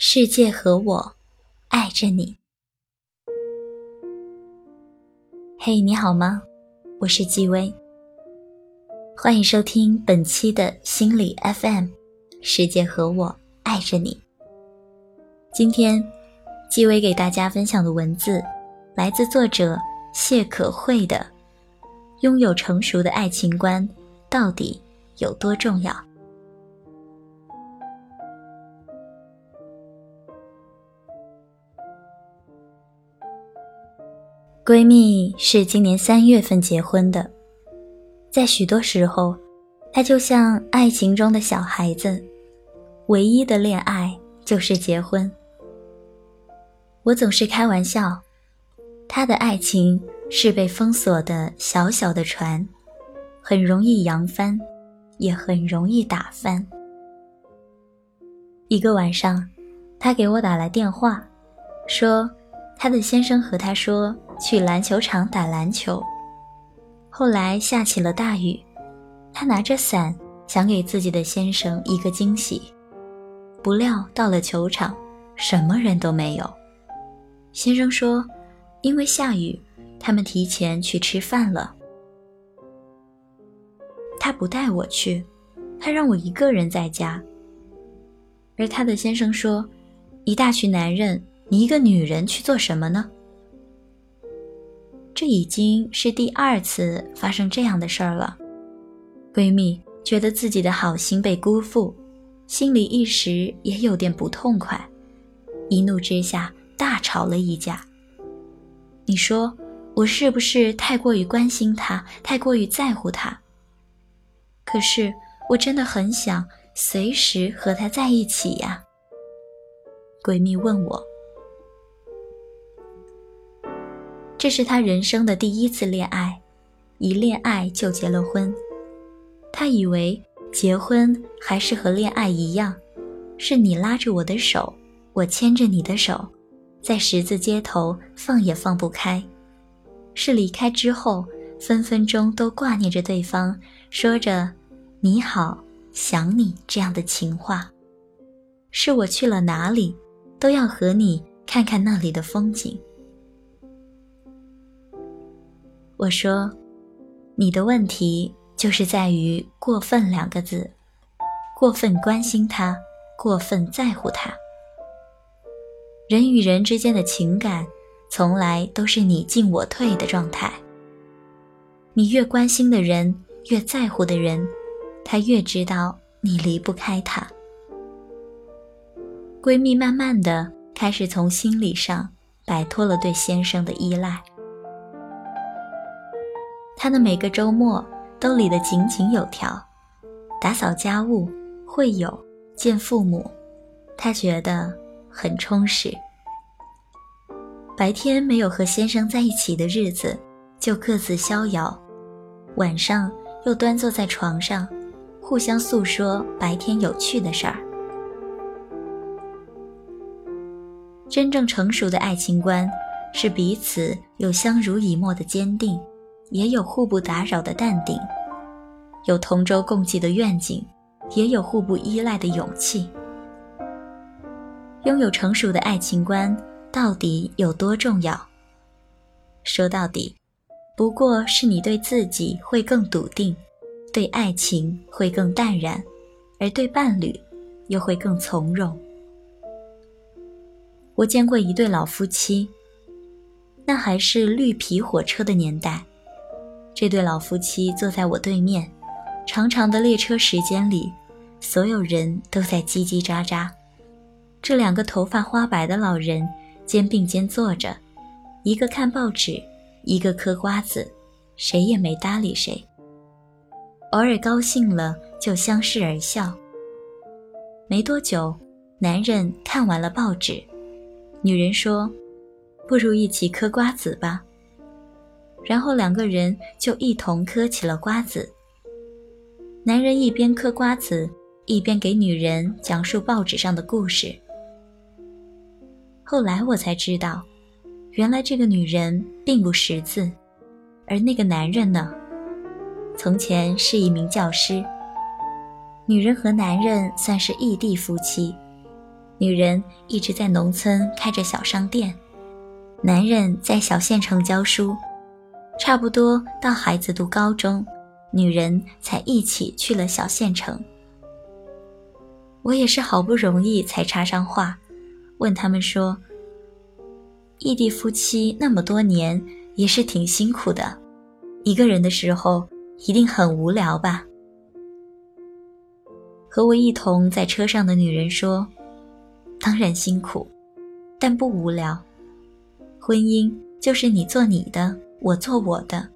世界和我爱着你。嘿，你好吗？我是纪薇，欢迎收听本期的心理 FM。世界和我爱着你。今天，纪薇给大家分享的文字来自作者谢可慧的《拥有成熟的爱情观到底有多重要》。闺蜜是今年三月份结婚的，在许多时候，她就像爱情中的小孩子，唯一的恋爱就是结婚。我总是开玩笑，她的爱情是被封锁的小小的船，很容易扬帆，也很容易打翻。一个晚上，她给我打来电话，说她的先生和她说。去篮球场打篮球，后来下起了大雨，她拿着伞想给自己的先生一个惊喜，不料到了球场，什么人都没有。先生说，因为下雨，他们提前去吃饭了。他不带我去，他让我一个人在家。而他的先生说，一大群男人，你一个女人去做什么呢？这已经是第二次发生这样的事儿了，闺蜜觉得自己的好心被辜负，心里一时也有点不痛快，一怒之下大吵了一架。你说我是不是太过于关心他，太过于在乎他？可是我真的很想随时和他在一起呀。闺蜜问我。这是他人生的第一次恋爱，一恋爱就结了婚。他以为结婚还是和恋爱一样，是你拉着我的手，我牵着你的手，在十字街头放也放不开，是离开之后分分钟都挂念着对方，说着“你好，想你”这样的情话，是我去了哪里，都要和你看看那里的风景。我说：“你的问题就是在于‘过分’两个字，过分关心他，过分在乎他。人与人之间的情感，从来都是你进我退的状态。你越关心的人，越在乎的人，他越知道你离不开他。”闺蜜慢慢的开始从心理上摆脱了对先生的依赖。她的每个周末都理得井井有条，打扫家务、会友、见父母，她觉得很充实。白天没有和先生在一起的日子，就各自逍遥；晚上又端坐在床上，互相诉说白天有趣的事儿。真正成熟的爱情观，是彼此有相濡以沫的坚定。也有互不打扰的淡定，有同舟共济的愿景，也有互不依赖的勇气。拥有成熟的爱情观到底有多重要？说到底，不过是你对自己会更笃定，对爱情会更淡然，而对伴侣又会更从容。我见过一对老夫妻，那还是绿皮火车的年代。这对老夫妻坐在我对面，长长的列车时间里，所有人都在叽叽喳喳。这两个头发花白的老人肩并肩坐着，一个看报纸，一个嗑瓜子，谁也没搭理谁。偶尔高兴了就相视而笑。没多久，男人看完了报纸，女人说：“不如一起嗑瓜子吧。”然后两个人就一同嗑起了瓜子。男人一边嗑瓜子，一边给女人讲述报纸上的故事。后来我才知道，原来这个女人并不识字，而那个男人呢，从前是一名教师。女人和男人算是异地夫妻，女人一直在农村开着小商店，男人在小县城教书，差不多到孩子读高中，女人才一起去了小县城。我也是好不容易才插上话，问他们说：“异地夫妻那么多年，也是挺辛苦的，一个人的时候一定很无聊吧？”和我一同在车上的女人说。当然辛苦，但不无聊。婚姻就是你做你的，我做我的，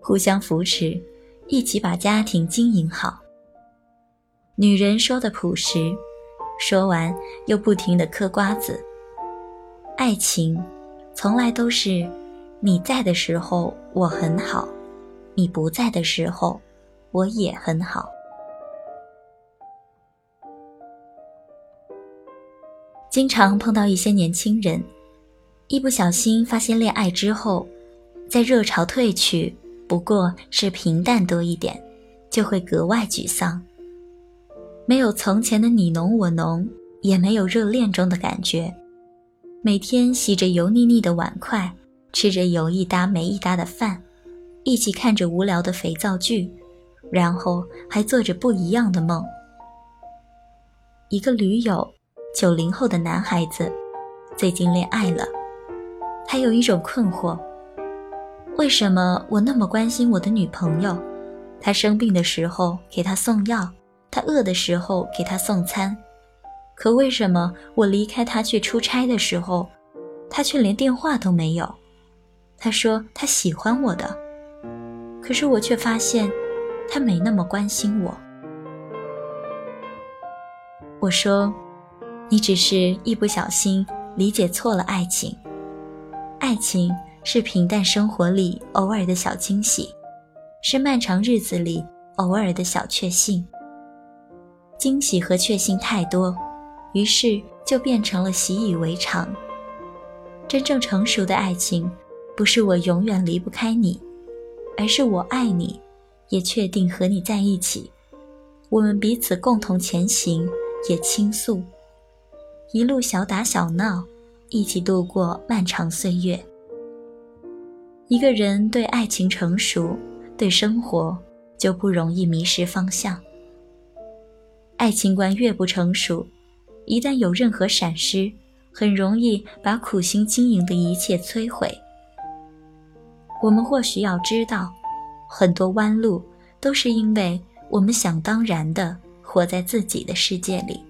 互相扶持，一起把家庭经营好。女人说的朴实，说完又不停的嗑瓜子。爱情，从来都是你在的时候我很好，你不在的时候我也很好。经常碰到一些年轻人，一不小心发现恋爱之后，在热潮退去，不过是平淡多一点，就会格外沮丧。没有从前的你侬我侬，也没有热恋中的感觉。每天洗着油腻腻的碗筷，吃着有一搭没一搭的饭，一起看着无聊的肥皂剧，然后还做着不一样的梦。一个驴友。九零后的男孩子，最近恋爱了。他有一种困惑：为什么我那么关心我的女朋友？她生病的时候给她送药，她饿的时候给她送餐。可为什么我离开她去出差的时候，她却连电话都没有？她说她喜欢我的，可是我却发现，她没那么关心我。我说。你只是一不小心理解错了爱情，爱情是平淡生活里偶尔的小惊喜，是漫长日子里偶尔的小确幸。惊喜和确幸太多，于是就变成了习以为常。真正成熟的爱情，不是我永远离不开你，而是我爱你，也确定和你在一起，我们彼此共同前行，也倾诉。一路小打小闹，一起度过漫长岁月。一个人对爱情成熟，对生活就不容易迷失方向。爱情观越不成熟，一旦有任何闪失，很容易把苦心经营的一切摧毁。我们或许要知道，很多弯路都是因为我们想当然的活在自己的世界里。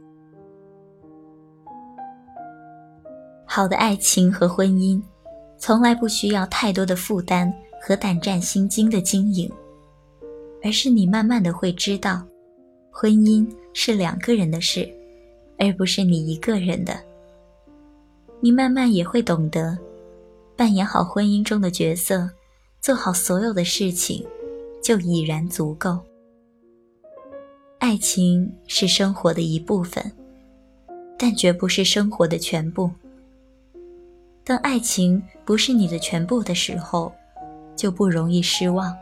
好的爱情和婚姻，从来不需要太多的负担和胆战心惊的经营，而是你慢慢的会知道，婚姻是两个人的事，而不是你一个人的。你慢慢也会懂得，扮演好婚姻中的角色，做好所有的事情，就已然足够。爱情是生活的一部分，但绝不是生活的全部。当爱情不是你的全部的时候，就不容易失望；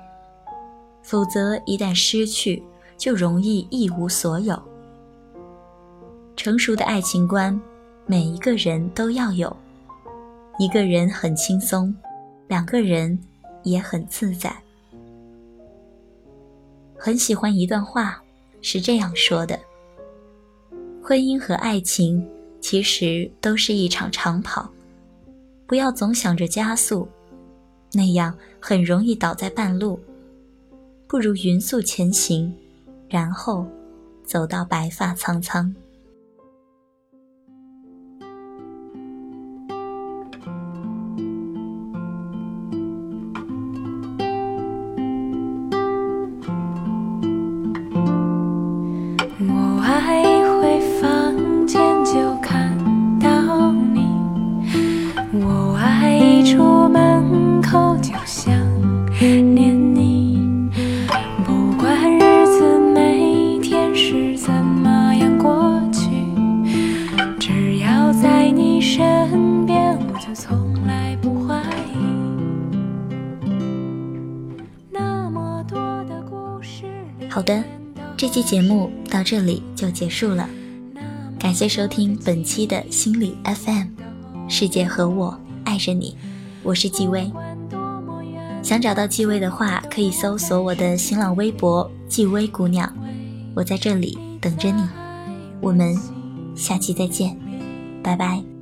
否则，一旦失去，就容易一无所有。成熟的爱情观，每一个人都要有。一个人很轻松，两个人也很自在。很喜欢一段话，是这样说的：婚姻和爱情其实都是一场长跑。不要总想着加速，那样很容易倒在半路。不如匀速前行，然后走到白发苍苍。期节目到这里就结束了，感谢收听本期的心理 FM，世界和我爱着你，我是纪薇。想找到纪薇的话，可以搜索我的新浪微博“纪薇姑娘”，我在这里等着你。我们下期再见，拜拜。